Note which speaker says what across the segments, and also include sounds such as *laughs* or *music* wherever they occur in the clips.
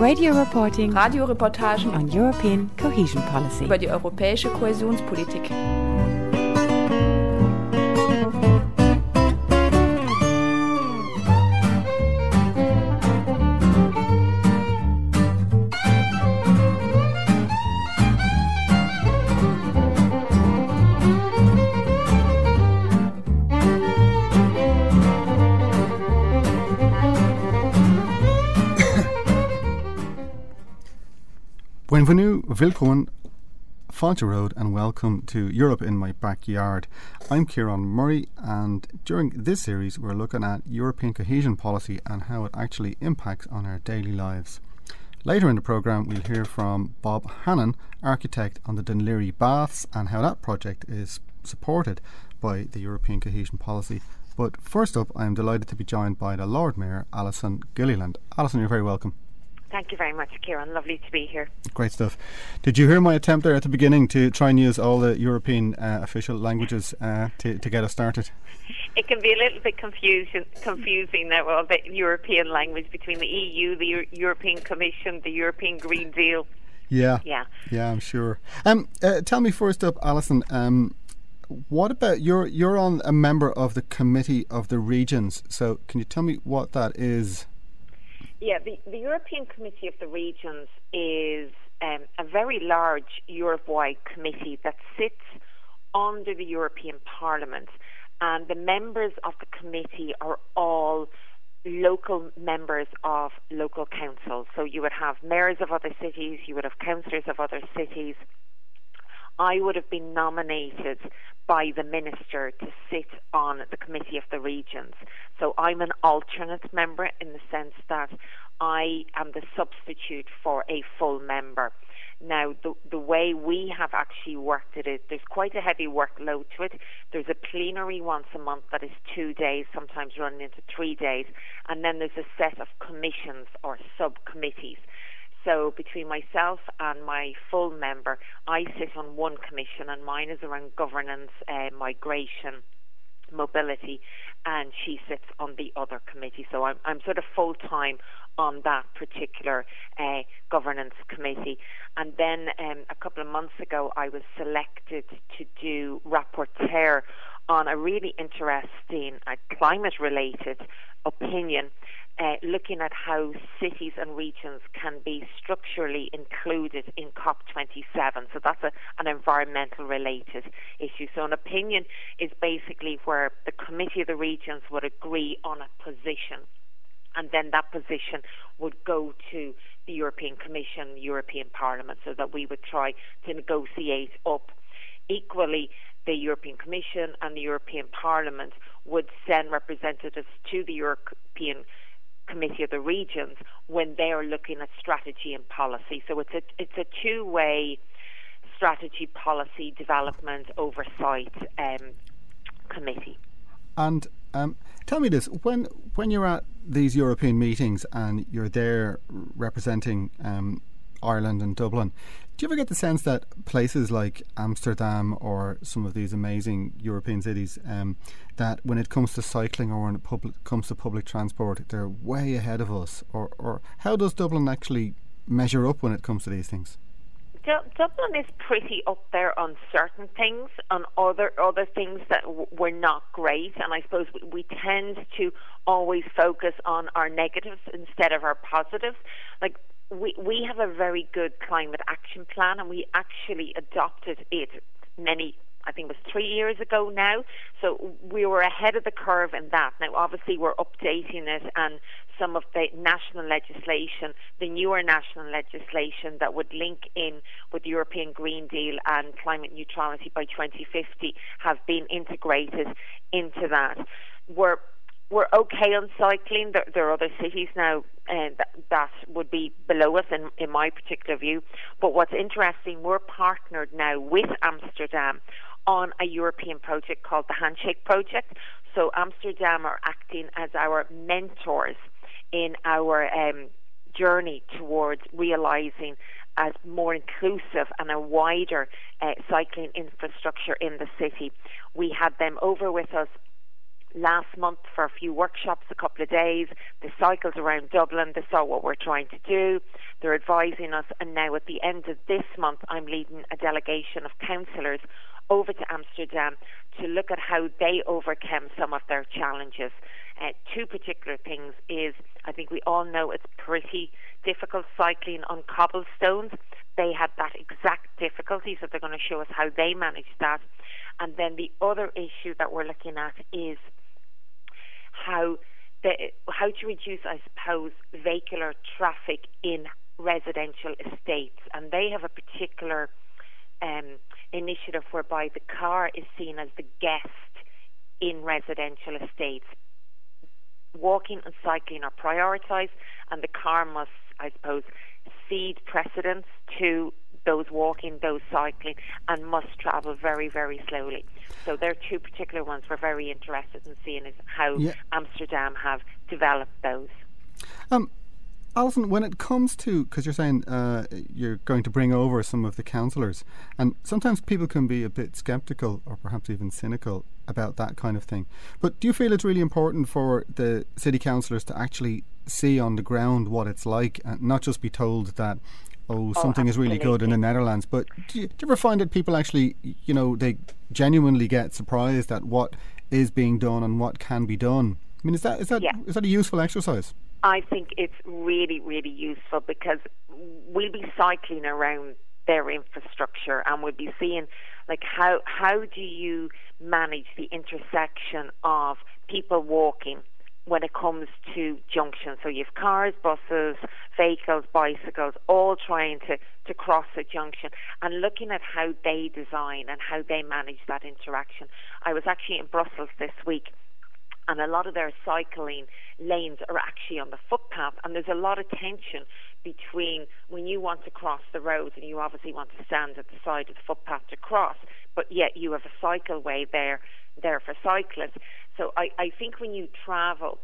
Speaker 1: Radio reporting
Speaker 2: Radioreportagen
Speaker 1: on European cohesion policy.
Speaker 2: über die europäische Kohäsionspolitik.
Speaker 3: Bienvenue, willkommen, Falter Road, and welcome to Europe in My Backyard. I'm Kieran Murray, and during this series, we're looking at European cohesion policy and how it actually impacts on our daily lives. Later in the programme, we'll hear from Bob Hannon, architect on the Dún Laoghaire Baths, and how that project is supported by the European cohesion policy. But first up, I'm delighted to be joined by the Lord Mayor, Alison Gilliland. Alison, you're very welcome.
Speaker 4: Thank you very much, Kieran. Lovely to be here.
Speaker 3: Great stuff. Did you hear my attempt there at the beginning to try and use all the European uh, official languages uh, to, to get us started?
Speaker 4: It can be a little bit confusion, confusing now, all the European language between the EU, the Euro- European Commission, the European Green Deal.
Speaker 3: Yeah.
Speaker 4: Yeah.
Speaker 3: Yeah, I'm sure. Um, uh, tell me first up, Alison. Um, what about you're you're on a member of the committee of the regions? So can you tell me what that is?
Speaker 4: Yeah, the, the European Committee of the Regions is um, a very large Europe-wide committee that sits under the European Parliament, and the members of the committee are all local members of local councils. So you would have mayors of other cities, you would have councillors of other cities. I would have been nominated by the minister to sit on the committee of the regions. So I'm an alternate member in the sense that I am the substitute for a full member. Now, the, the way we have actually worked it is there's quite a heavy workload to it. There's a plenary once a month that is two days, sometimes running into three days, and then there's a set of commissions or subcommittees. So between myself and my full member, I sit on one commission, and mine is around governance, uh, migration, mobility, and she sits on the other committee. So I'm, I'm sort of full time on that particular uh, governance committee. And then um, a couple of months ago, I was selected to do rapporteur on a really interesting uh, climate related opinion. Uh, looking at how cities and regions can be structurally included in COP27. So that's a, an environmental related issue. So an opinion is basically where the Committee of the Regions would agree on a position and then that position would go to the European Commission, European Parliament, so that we would try to negotiate up. Equally, the European Commission and the European Parliament would send representatives to the European Committee of the Regions when they are looking at strategy and policy. So it's a it's a two way strategy, policy development, oversight um, committee.
Speaker 3: And um, tell me this: when when you're at these European meetings and you're there representing um, Ireland and Dublin, do you ever get the sense that places like Amsterdam or some of these amazing European cities, um, that when it comes to cycling or when it comes to public transport, they're way ahead of us? Or, or how does Dublin actually measure up when it comes to these things?
Speaker 4: Dublin is pretty up there on certain things, on other other things that w- were not great, and I suppose we, we tend to always focus on our negatives instead of our positives. Like we we have a very good climate action plan, and we actually adopted it many. I think it was three years ago now. So we were ahead of the curve in that. Now, obviously, we're updating it, and some of the national legislation, the newer national legislation that would link in with the European Green Deal and climate neutrality by 2050 have been integrated into that. We're we're okay on cycling. There, there are other cities now uh, that, that would be below us, in, in my particular view. But what's interesting, we're partnered now with Amsterdam on a European project called the Handshake Project. So Amsterdam are acting as our mentors in our um, journey towards realising a more inclusive and a wider uh, cycling infrastructure in the city. We had them over with us last month for a few workshops, a couple of days. They cycled around Dublin. They saw what we're trying to do. They're advising us. And now at the end of this month, I'm leading a delegation of councillors over to Amsterdam to look at how they overcome some of their challenges. Uh, two particular things is I think we all know it's pretty difficult cycling on cobblestones. They had that exact difficulty, so they're going to show us how they managed that. And then the other issue that we're looking at is how the, how to reduce, I suppose, vehicular traffic in residential estates, and they have a particular um, initiative whereby the car is seen as the guest in residential estates. Walking and cycling are prioritised, and the car must, I suppose, cede precedence to those walking, those cycling, and must travel very, very slowly. So there are two particular ones we're very interested in seeing is how yeah. Amsterdam have developed those.
Speaker 3: Um, Alison, when it comes to, because you're saying uh, you're going to bring over some of the councillors, and sometimes people can be a bit sceptical or perhaps even cynical about that kind of thing. But do you feel it's really important for the city councillors to actually see on the ground what it's like and not just be told that, oh, oh something is really good in the Netherlands? But do you, do you ever find that people actually, you know, they genuinely get surprised at what is being done and what can be done? I mean, is that is that
Speaker 4: yeah.
Speaker 3: is that a useful exercise?
Speaker 4: I think it's really, really useful because we'll be cycling around their infrastructure and we'll be seeing like how how do you manage the intersection of people walking when it comes to junctions. So you have cars, buses, vehicles, bicycles, all trying to, to cross a junction and looking at how they design and how they manage that interaction. I was actually in Brussels this week and a lot of their cycling lanes are actually on the footpath and there's a lot of tension between when you want to cross the road and you obviously want to stand at the side of the footpath to cross but yet you have a cycleway there there for cyclists so I, I think when you travel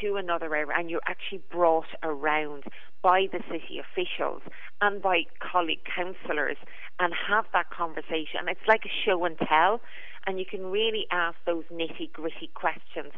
Speaker 4: to another area and you're actually brought around by the city officials and by colleague councillors and have that conversation. It's like a show and tell, and you can really ask those nitty gritty questions.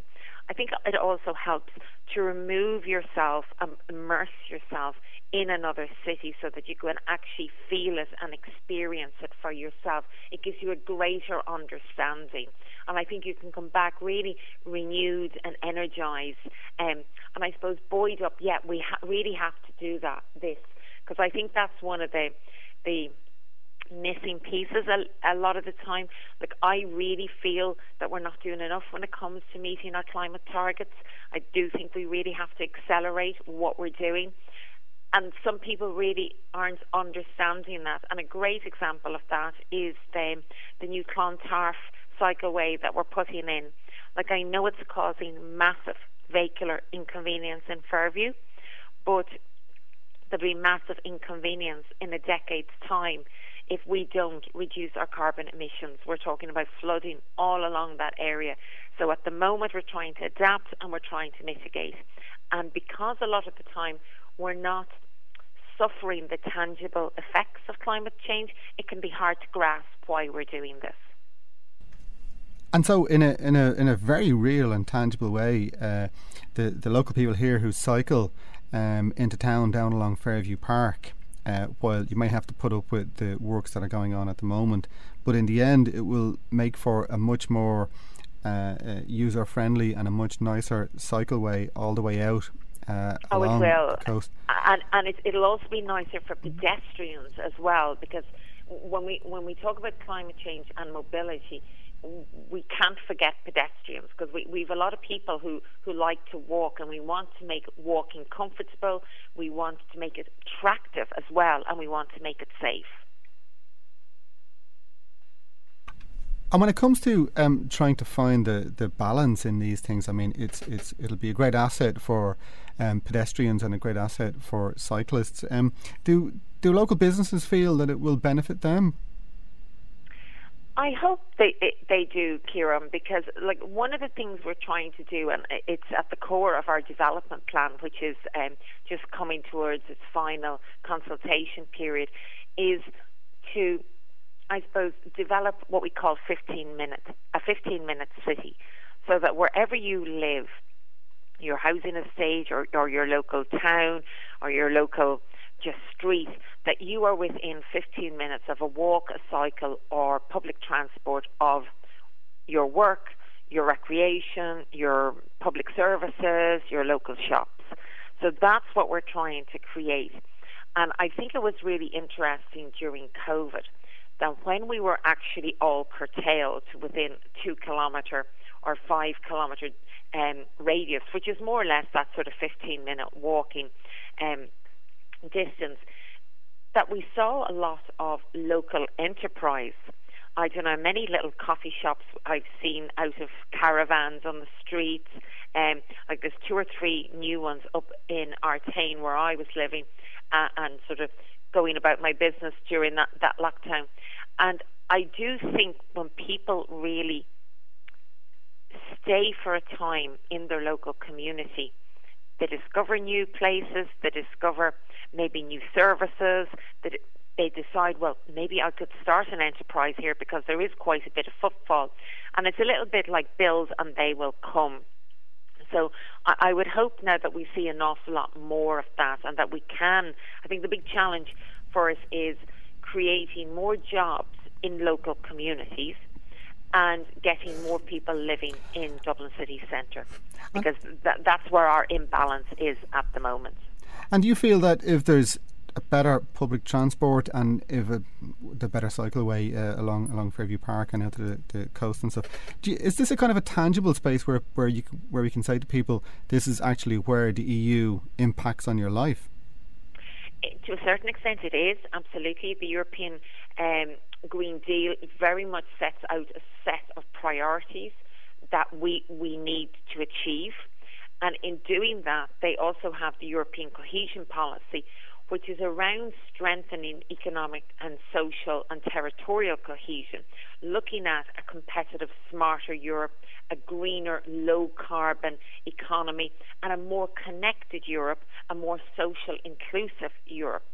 Speaker 4: I think it also helps to remove yourself and immerse yourself in another city so that you can actually feel it and experience it for yourself. It gives you a greater understanding. And I think you can come back really renewed and energized. Um, and I suppose buoyed up, yeah, we ha- really have to do that, this. Because I think that's one of the, the missing pieces a, a lot of the time. Like I really feel that we're not doing enough when it comes to meeting our climate targets. I do think we really have to accelerate what we're doing. And some people really aren't understanding that. And a great example of that is the, the new Clontarf cycleway that we're putting in. Like I know it's causing massive vehicular inconvenience in Fairview, but there'll be massive inconvenience in a decade's time if we don't reduce our carbon emissions. We're talking about flooding all along that area. So at the moment, we're trying to adapt and we're trying to mitigate. And because a lot of the time we're not suffering the tangible effects of climate change, it can be hard to grasp why we're doing this.
Speaker 3: And so, in a in a in a very real and tangible way, uh, the the local people here who cycle um, into town down along Fairview Park uh, while you may have to put up with the works that are going on at the moment. But in the end, it will make for a much more uh, uh, user friendly and a much nicer cycleway all the way out. Uh,
Speaker 4: oh,
Speaker 3: it
Speaker 4: will.
Speaker 3: The coast.
Speaker 4: And, and it, it'll also be nicer for pedestrians as well because when we when we talk about climate change and mobility, we can't forget pedestrians because we, we've a lot of people who, who like to walk and we want to make walking comfortable, we want to make it attractive as well, and we want to make it safe.
Speaker 3: And when it comes to um, trying to find the, the balance in these things, I mean, it's it's it'll be a great asset for um, pedestrians and a great asset for cyclists. Um, do do local businesses feel that it will benefit them?
Speaker 4: I hope they they do, Kieran, because like one of the things we're trying to do, and it's at the core of our development plan, which is um, just coming towards its final consultation period, is to I suppose, develop what we call 15 minutes, a 15 minute city, so that wherever you live, your housing estate or, or your local town or your local just street, that you are within 15 minutes of a walk, a cycle, or public transport of your work, your recreation, your public services, your local shops. So that's what we're trying to create. And I think it was really interesting during COVID that when we were actually all curtailed within two kilometre or five kilometre um, radius, which is more or less that sort of 15 minute walking um, distance, that we saw a lot of local enterprise. I don't know, many little coffee shops I've seen out of caravans on the streets. Um, like there's two or three new ones up in Artane where I was living, uh, and sort of going about my business during that, that lockdown. And I do think when people really stay for a time in their local community, they discover new places, they discover maybe new services, that they decide, well, maybe I could start an enterprise here because there is quite a bit of footfall. And it's a little bit like bills and they will come. So I, I would hope now that we see an awful lot more of that and that we can. I think the big challenge for us is creating more jobs in local communities and getting more people living in Dublin city centre uh, because that, that's where our imbalance is at the moment.
Speaker 3: And do you feel that if there's a better public transport and if a, the better cycleway uh, along along Fairview Park and out to the, the coast and stuff. You, is this a kind of a tangible space where where you where we can say to people this is actually where the EU impacts on your life?
Speaker 4: To a certain extent, it is absolutely the European um, Green Deal very much sets out a set of priorities that we we need to achieve. And in doing that, they also have the European cohesion policy, which is around strengthening economic and social and territorial cohesion, looking at a competitive, smarter Europe, a greener, low carbon economy, and a more connected Europe, a more social, inclusive Europe.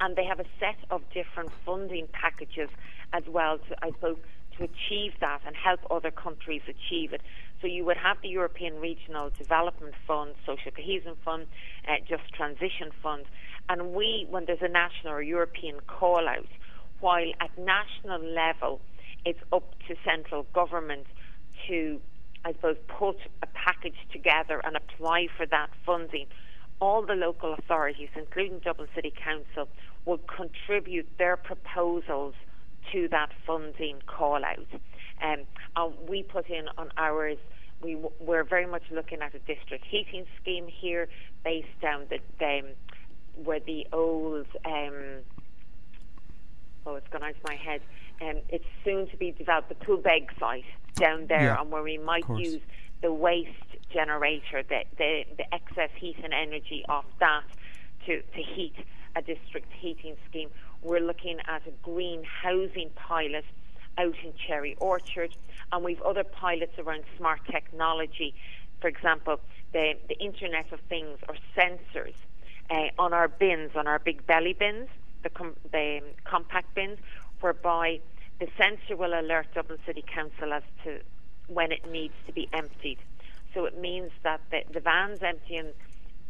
Speaker 4: And they have a set of different funding packages as well to, I suppose, to achieve that and help other countries achieve it. So you would have the European Regional Development Fund, Social Cohesion Fund, uh, Just Transition Fund, and we, when there's a national or European call out, while at national level it's up to central government to, I suppose, put a package together and apply for that funding, all the local authorities, including Dublin City Council, will contribute their proposals to that funding call out. Um, and we put in on ours we we're very much looking at a district heating scheme here, based down the, the where the old um, oh it's gone out of my head. Um, it's soon to be developed the Poolbeg site down there,
Speaker 3: yeah,
Speaker 4: and where we might use the waste generator, the, the the excess heat and energy off that to to heat a district heating scheme. We're looking at a green housing pilot out in Cherry Orchard, and we've other pilots around smart technology. For example, the, the Internet of Things or sensors uh, on our bins, on our Bigbelly bins, the, com- the um, compact bins, whereby the sensor will alert Dublin City Council as to when it needs to be emptied. So it means that the, the vans emptying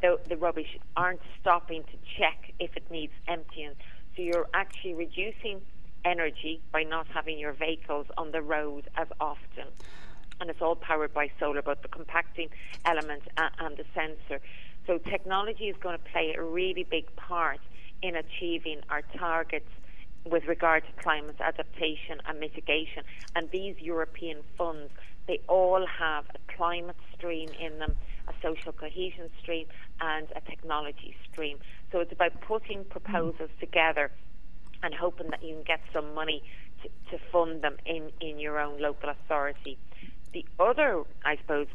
Speaker 4: the, the rubbish aren't stopping to check if it needs emptying. So you're actually reducing energy by not having your vehicles on the road as often. And it's all powered by solar, both the compacting element and the sensor. So technology is going to play a really big part in achieving our targets with regard to climate adaptation and mitigation. And these European funds, they all have a climate stream in them, a social cohesion stream, and a technology stream. So it's about putting proposals together and hoping that you can get some money to, to fund them in, in your own local authority. The other, I suppose,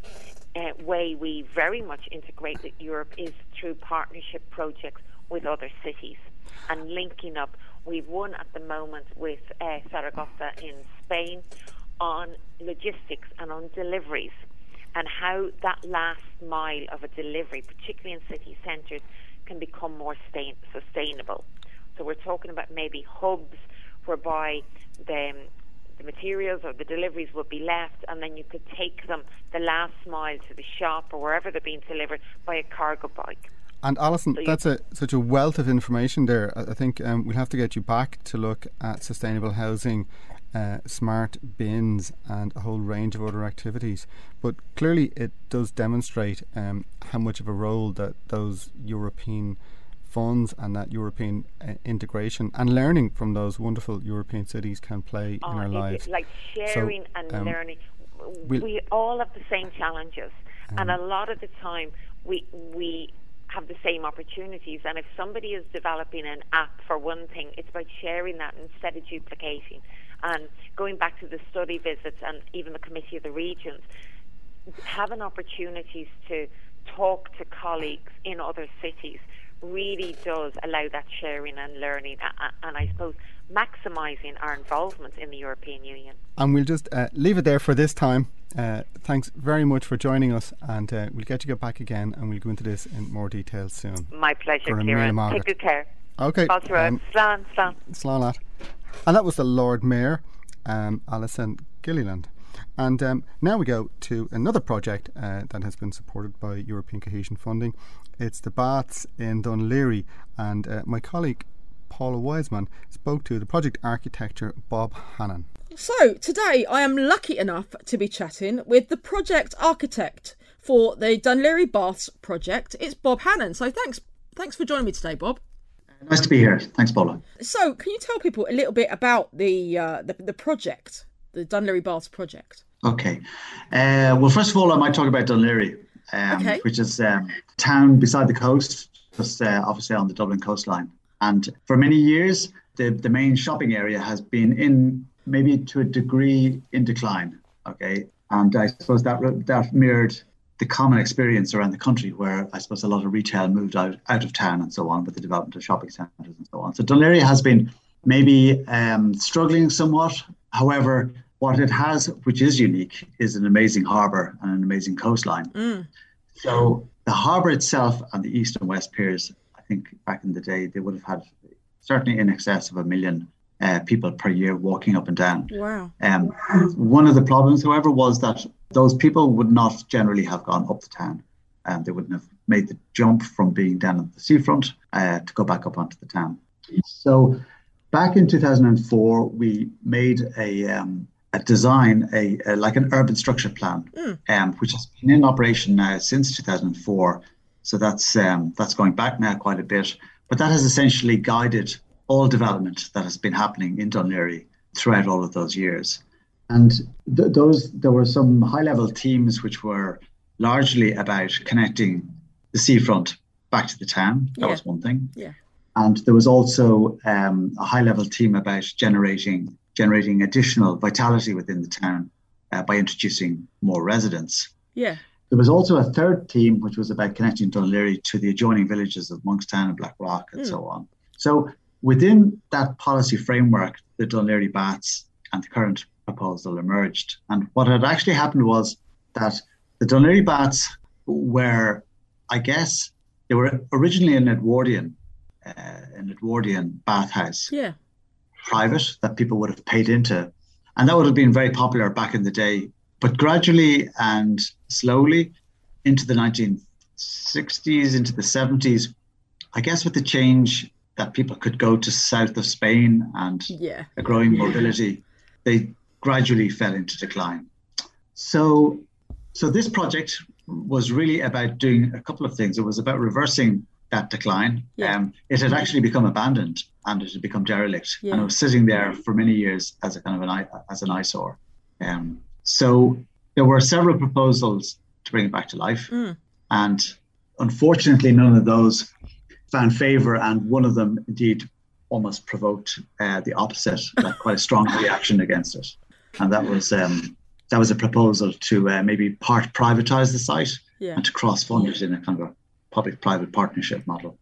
Speaker 4: uh, way we very much integrate with Europe is through partnership projects with other cities and linking up. We've won at the moment with uh, Zaragoza in Spain on logistics and on deliveries and how that last mile of a delivery, particularly in city centres, can become more sustain- sustainable. So we're talking about maybe hubs whereby the, the materials or the deliveries would be left and then you could take them the last mile to the shop or wherever they're being delivered by a cargo bike.
Speaker 3: And Alison, so that's a such a wealth of information there. I, I think um, we'll have to get you back to look at sustainable housing uh, smart bins and a whole range of other activities. But clearly, it does demonstrate um, how much of a role that those European funds and that European uh, integration and learning from those wonderful European cities can play
Speaker 4: oh,
Speaker 3: in our lives.
Speaker 4: Like sharing so, and um, learning. We'll we all have the same challenges, um, and a lot of the time we we have the same opportunities. And if somebody is developing an app for one thing, it's about sharing that instead of duplicating. And going back to the study visits and even the Committee of the Regions, having opportunities to talk to colleagues in other cities really does allow that sharing and learning and I suppose maximising our involvement in the European Union.
Speaker 3: And we'll just uh, leave it there for this time. Uh, thanks very much for joining us, and uh, we'll get you back again, and we'll go into this in more detail soon.
Speaker 4: My pleasure, Kieran. Take good care.
Speaker 3: Okay.
Speaker 4: Um, Slán, slán.
Speaker 3: Slán And that was the Lord Mayor, um, Alison Gilliland. And um, now we go to another project uh, that has been supported by European Cohesion Funding. It's the baths in Dún Laoghaire, and uh, my colleague Paula Wiseman spoke to the project architecture Bob Hannan.
Speaker 5: So, today I am lucky enough to be chatting with the project architect for the Dún Laoghaire Baths project. It's Bob Hannan. So, thanks thanks for joining me today, Bob.
Speaker 6: Nice to be here. Thanks, Paula.
Speaker 5: So, can you tell people a little bit about the uh, the, the project, the Laoghaire Baths project?
Speaker 6: Okay. Uh, well, first of all, I might talk about Laoghaire, um, okay. which is um, a town beside the coast, just uh, obviously on the Dublin coastline. And for many years, the, the main shopping area has been in maybe to a degree in decline. Okay. And I suppose that that mirrored the common experience around the country where I suppose a lot of retail moved out, out of town and so on with the development of shopping centres and so on. So Laoghaire has been maybe um, struggling somewhat. However, what it has, which is unique, is an amazing harbour and an amazing coastline. Mm. So the harbour itself and the east and west piers, I think back in the day, they would have had certainly in excess of a million uh, people per year walking up and down.
Speaker 5: Wow.
Speaker 6: Um, one of the problems, however, was that those people would not generally have gone up the town. and they wouldn't have made the jump from being down at the seafront uh, to go back up onto the town. So back in 2004, we made a, um, a design, a, a, like an urban structure plan, mm. um, which has been in operation now since 2004. So that's um, that's going back now quite a bit. But that has essentially guided all development that has been happening in Laoghaire throughout all of those years. And th- those there were some high level teams which were largely about connecting the seafront back to the town. That yeah. was one thing.
Speaker 5: Yeah.
Speaker 6: And there was also um, a high level team about generating generating additional vitality within the town uh, by introducing more residents.
Speaker 5: Yeah.
Speaker 6: There was also a third theme, which was about connecting Laoghaire to the adjoining villages of Monkstown and Blackrock and mm. so on. So within that policy framework, the Laoghaire Baths and the current proposal emerged. And what had actually happened was that the Laoghaire Baths were, I guess, they were originally an Edwardian, uh, an Edwardian bathhouse.
Speaker 5: Yeah.
Speaker 6: Private that people would have paid into. And that would have been very popular back in the day. But gradually and slowly into the 1960s, into the 70s, I guess with the change that people could go to south of Spain and
Speaker 5: yeah.
Speaker 6: a growing mobility, they gradually fell into decline. So, so this project was really about doing a couple of things. It was about reversing that decline.
Speaker 5: Yeah.
Speaker 6: Um, it had actually become abandoned and it had become derelict,
Speaker 5: yeah.
Speaker 6: and it was sitting there for many years as a kind of an as an eyesore. Um, so there were several proposals to bring it back to life,
Speaker 5: mm.
Speaker 6: and unfortunately, none of those found favour, and one of them indeed almost provoked uh, the opposite, like quite a strong *laughs* reaction against it. And that was um, that was a proposal to uh, maybe part privatize the site
Speaker 5: yeah.
Speaker 6: and to cross fund it in a kind of a public private partnership model.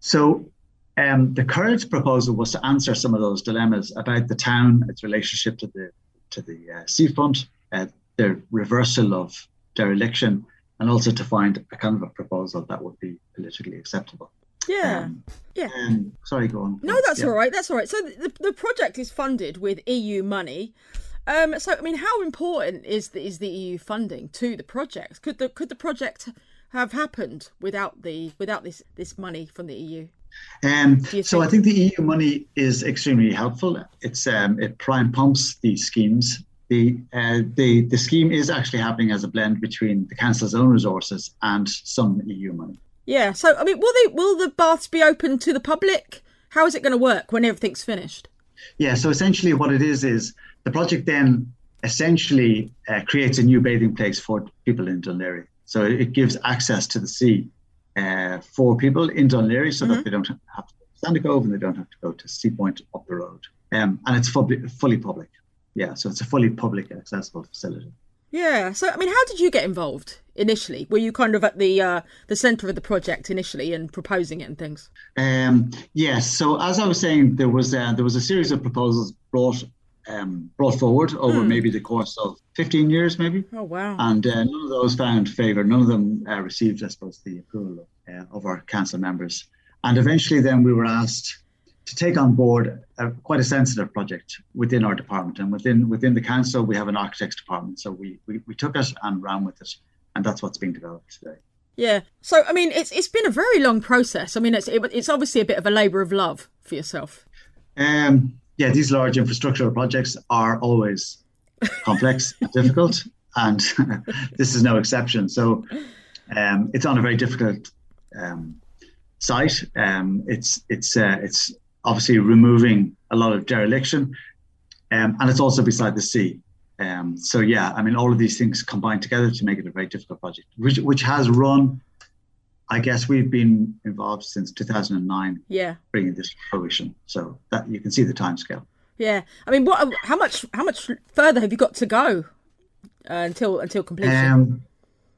Speaker 6: So um, the current proposal was to answer some of those dilemmas about the town, its relationship to the to the uh, seafront, uh, the reversal of dereliction, and also to find a kind of a proposal that would be politically acceptable.
Speaker 5: Yeah. Um, yeah.
Speaker 6: Um, sorry, go on.
Speaker 5: No, that's yeah. all right. That's all right. So the, the project is funded with EU money. Um, so I mean, how important is the, is the EU funding to the project? Could the could the project have happened without the without this this money from the EU?
Speaker 6: Um, so I think the EU money is extremely helpful. It's um, it prime pumps these schemes. The uh, the the scheme is actually happening as a blend between the council's own resources and some EU money.
Speaker 5: Yeah. So I mean, will they will the baths be open to the public? How is it going to work when everything's finished?
Speaker 6: Yeah. So essentially, what it is is the project then essentially uh, creates a new bathing place for people in Laoghaire. So it gives access to the sea uh, for people in Laoghaire so mm-hmm. that they don't have to go to Cove and they don't have to go to Seapoint up the road. Um, and it's fully, fully public. Yeah, so it's a fully public accessible facility.
Speaker 5: Yeah. So I mean, how did you get involved initially? Were you kind of at the uh, the centre of the project initially and proposing it and things?
Speaker 6: Um, yes. So as I was saying, there was uh, there was a series of proposals brought um, brought forward over mm. maybe the course of 15 years, maybe.
Speaker 5: Oh, wow.
Speaker 6: And uh, none of those found favour. None of them uh, received, I suppose, the approval of, uh, of, our council members. And eventually, then we were asked to take on board a, quite a sensitive project within our department. And within within the council, we have an architects department. So we, we, we took it and ran with it. And that's what's being developed today.
Speaker 5: Yeah. So I mean, it's it's been a very long process. I mean, it's it, it's obviously a bit of a labour of love for yourself.
Speaker 6: Um, yeah, these large infrastructural projects are always complex *laughs* and difficult, and *laughs* this is no exception. So um, it's on a very difficult um, site. Um, it's it's uh, it's obviously removing a lot of dereliction, um, and it's also beside the sea. Um, so yeah, I mean, all of these things combine together to make it a very difficult project, which which has run I guess we've been involved since 2009.
Speaker 5: Yeah.
Speaker 6: Bringing this to fruition, so that you can see the timescale.
Speaker 5: Yeah, I mean, what? How much? How much further have you got to go uh, until until completion? Um,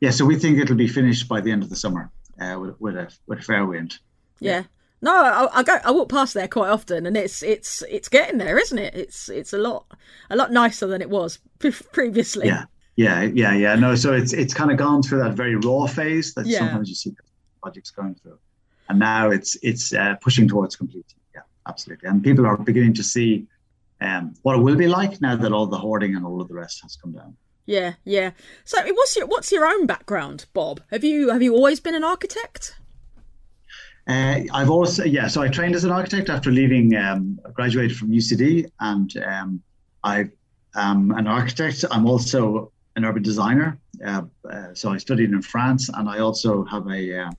Speaker 6: yeah, so we think it'll be finished by the end of the summer uh, with, with a with a fair wind.
Speaker 5: Yeah. yeah. No, I, I, go. I walk past there quite often, and it's it's it's getting there, isn't it? It's it's a lot a lot nicer than it was *laughs* previously.
Speaker 6: Yeah, yeah, yeah, yeah. No, so it's it's kind of gone through that very raw phase that yeah. sometimes you see projects going through. And now it's it's uh, pushing towards completion. Yeah, absolutely. And people are beginning to see um, what it will be like now that all the hoarding and all of the rest has come down.
Speaker 5: Yeah, yeah. So, what's your what's your own background, Bob? Have you have you always been an architect?
Speaker 6: Uh, I've always yeah. So I trained as an architect after leaving. Um, graduated from UCD, and um, I am an architect. I'm also an urban designer. Uh, uh, so I studied in France, and I also have a uh,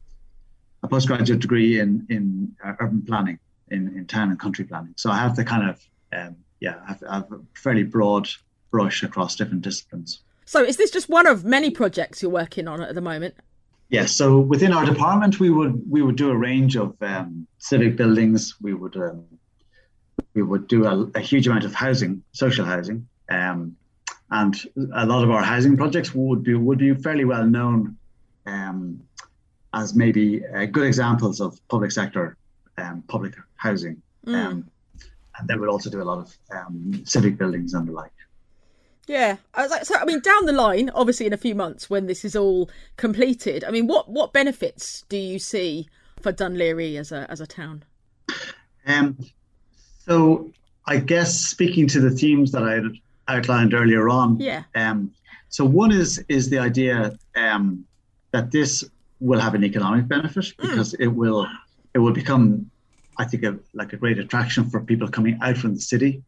Speaker 6: a postgraduate degree in in uh, urban planning in, in town and country planning. So I have the kind of um, yeah, I have, I have, a fairly broad brush across different disciplines.
Speaker 5: So is this just one of many projects you're working on at the moment?
Speaker 6: Yes. Yeah, so within our department, we would we would do a range of um, civic buildings. We would um, we would do a, a, huge amount of housing, social housing, um, and a lot of our housing projects would be would be fairly well known um, as maybe uh, good examples of public sector um, public housing. Mm. Um, and they would also do a lot of um, civic buildings and the like.
Speaker 5: Yeah, I was like, so I mean, down the line, obviously, in a few months when this is all completed, I mean, what what benefits do you see for Laoghaire as a as a town?
Speaker 6: Um, so I guess speaking to the themes that I had outlined earlier on,
Speaker 5: yeah.
Speaker 6: Um, so one is is the idea um, that this will have an economic benefit hmm. because mm. it will it will become, I think, a, like a great attraction for people coming out from the city.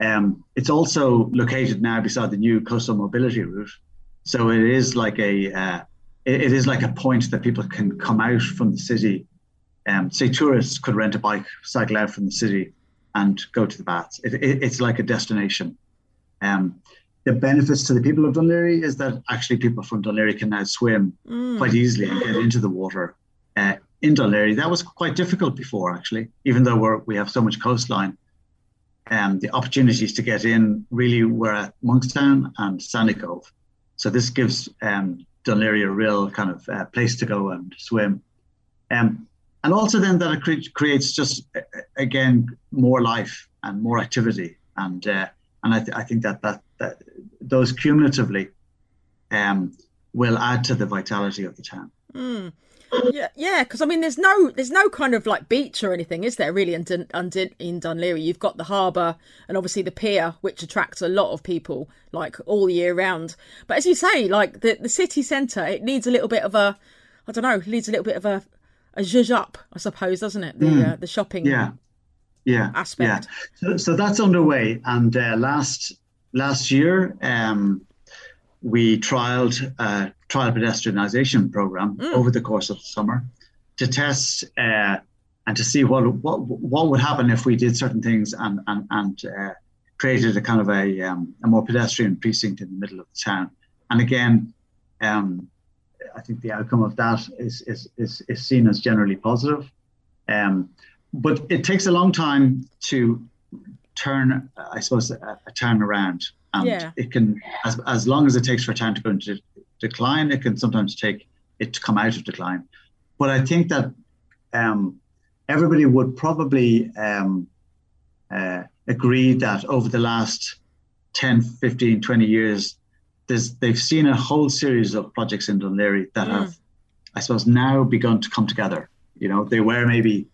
Speaker 6: Um, it's also located now beside the new coastal mobility route, so it is like a uh, it, it is like a point that people can come out from the city. Um, say tourists could rent a bike, cycle out from the city, and go to the baths. It, it, it's like a destination. Um, the benefits to the people of Laoghaire is that actually people from Laoghaire can now swim mm. quite easily and get into the water uh, in Laoghaire. That was quite difficult before, actually, even though we're, we have so much coastline. Um, the opportunities to get in really were at Monkstown and Sandycove. So this gives um, Laoghaire a real kind of uh, place to go and swim. Um, and also then that it cre- creates just, again, more life and more activity. And uh, and I, th- I think that, that, that those cumulatively um, will add to the vitality of the town.
Speaker 5: Mm. Yeah, yeah. Because I mean, there's no, there's no kind of like beach or anything, is there? Really, in Dun, in Laoghaire, you've got the harbour and obviously the pier, which attracts a lot of people like all year round. But as you say, like the the city centre, it needs a little bit of a, I don't know, needs a little bit of a a zhuzh up, I suppose, doesn't it? The mm. uh, the shopping.
Speaker 6: Yeah. Yeah.
Speaker 5: Aspect.
Speaker 6: Yeah. So, so that's underway, and uh, last last year, um, we trialed a trial pedestrianisation program mm. over the course of the summer to test uh, and to see what what what would happen if we did certain things and and and uh, created a kind of a um, a more pedestrian precinct in the middle of the town. And again, um, I think the outcome of that is is is, is seen as generally positive. Um, but it takes a long time to turn, I suppose, a, a town around and yeah. it can as, as long as it takes for time to go into decline it can sometimes take it to come out of decline but i think that um, everybody would probably um, uh, agree that over the last 10 15 20 years there's, they've seen a whole series of projects in Dún Laoghaire that mm. have i suppose now begun to come together you know they were maybe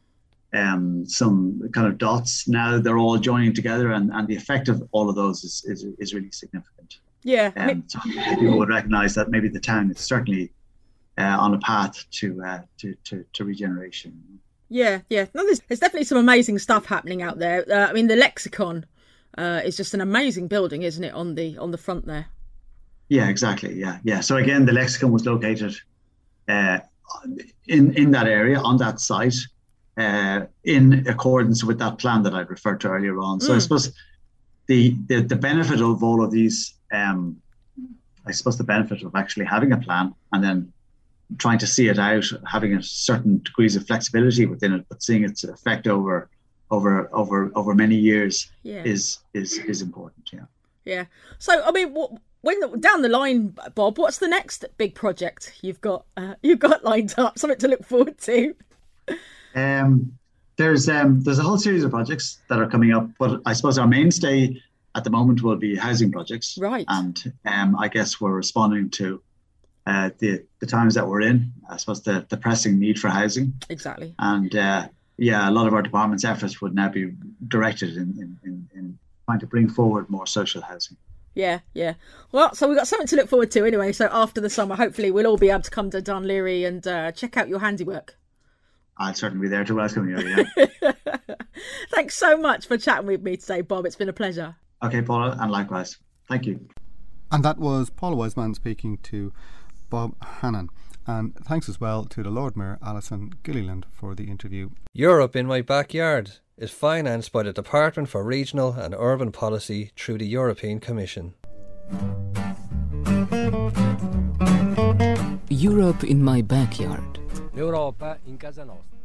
Speaker 6: um, some kind of dots. Now they're all joining together, and, and the effect of all of those is, is, is really significant.
Speaker 5: Yeah.
Speaker 6: Um, so people would recognise that maybe the town is certainly uh, on a path to, uh, to, to, to regeneration.
Speaker 5: Yeah, yeah. No, there's, there's definitely some amazing stuff happening out there. Uh, I mean, the lexicon uh, is just an amazing building, isn't it? On the on the front there.
Speaker 6: Yeah, exactly. Yeah, yeah. So again, the lexicon was located uh, in in that area on that site uh, in accordance with that plan that I referred to earlier on. So mm. I suppose the, the, the benefit of all of these, um, I suppose the benefit of actually having a plan and then trying to see it out, having a certain degrees of flexibility within it, but seeing its effect over over over over many years yeah. is is is important. Yeah.
Speaker 5: Yeah. So I mean, what, when down the line, Bob, what's the next big project you've got uh, you've got *laughs* lined up? Something to look forward to.
Speaker 6: Um, there's um, there's a whole series of projects that are coming up, but I suppose our mainstay at the moment will be housing projects.
Speaker 5: Right.
Speaker 6: And um, I guess we're responding to uh, the the times that we're in. I suppose the the pressing need for housing.
Speaker 5: Exactly.
Speaker 6: And uh, yeah, a lot of our department's efforts would now be directed in, in, in, in trying to bring forward more social housing.
Speaker 5: Yeah, yeah. Well, so we've got something to look forward to anyway. So after the summer, hopefully we'll all be able to come to Laoghaire and uh, check out your handiwork.
Speaker 6: I'll certainly be there to welcome you. Yeah. *laughs*
Speaker 5: Thanks so much for chatting with me today, Bob. It's been a pleasure.
Speaker 6: Okay, Paula, and likewise. Thank you.
Speaker 3: And that was Paula Wiseman speaking to Bob Hannon. And thanks as well to the Lord Mayor Alison Gilliland for the interview.
Speaker 7: Europe in My Backyard is financed by the Department for Regional and Urban Policy through the European Commission.
Speaker 8: Europe in My Backyard
Speaker 7: L'Europa in casa nostra.